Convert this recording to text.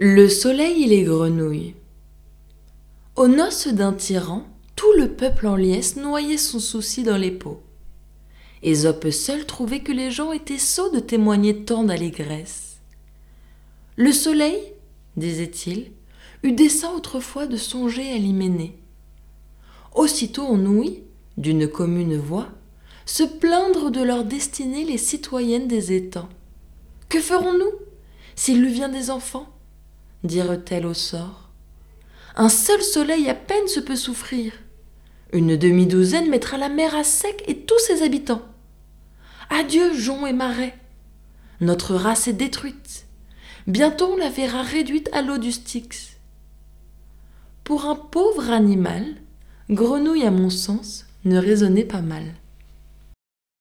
Le soleil et les grenouilles. Aux noces d'un tyran, tout le peuple en liesse noyait son souci dans les pots. Ésope seul trouvait que les gens étaient sots de témoigner tant d'allégresse. Le soleil, disait-il, eut dessein autrefois de songer à l'hyménée. Aussitôt on ouït, d'une commune voix, se plaindre de leur destinée les citoyennes des étangs. Que ferons-nous s'il lui vient des enfants? Dirent-elles au sort. Un seul soleil à peine se peut souffrir. Une demi-douzaine mettra la mer à sec et tous ses habitants. Adieu, joncs et marais. Notre race est détruite. Bientôt on la verra réduite à l'eau du Styx. Pour un pauvre animal, grenouille à mon sens ne raisonnait pas mal.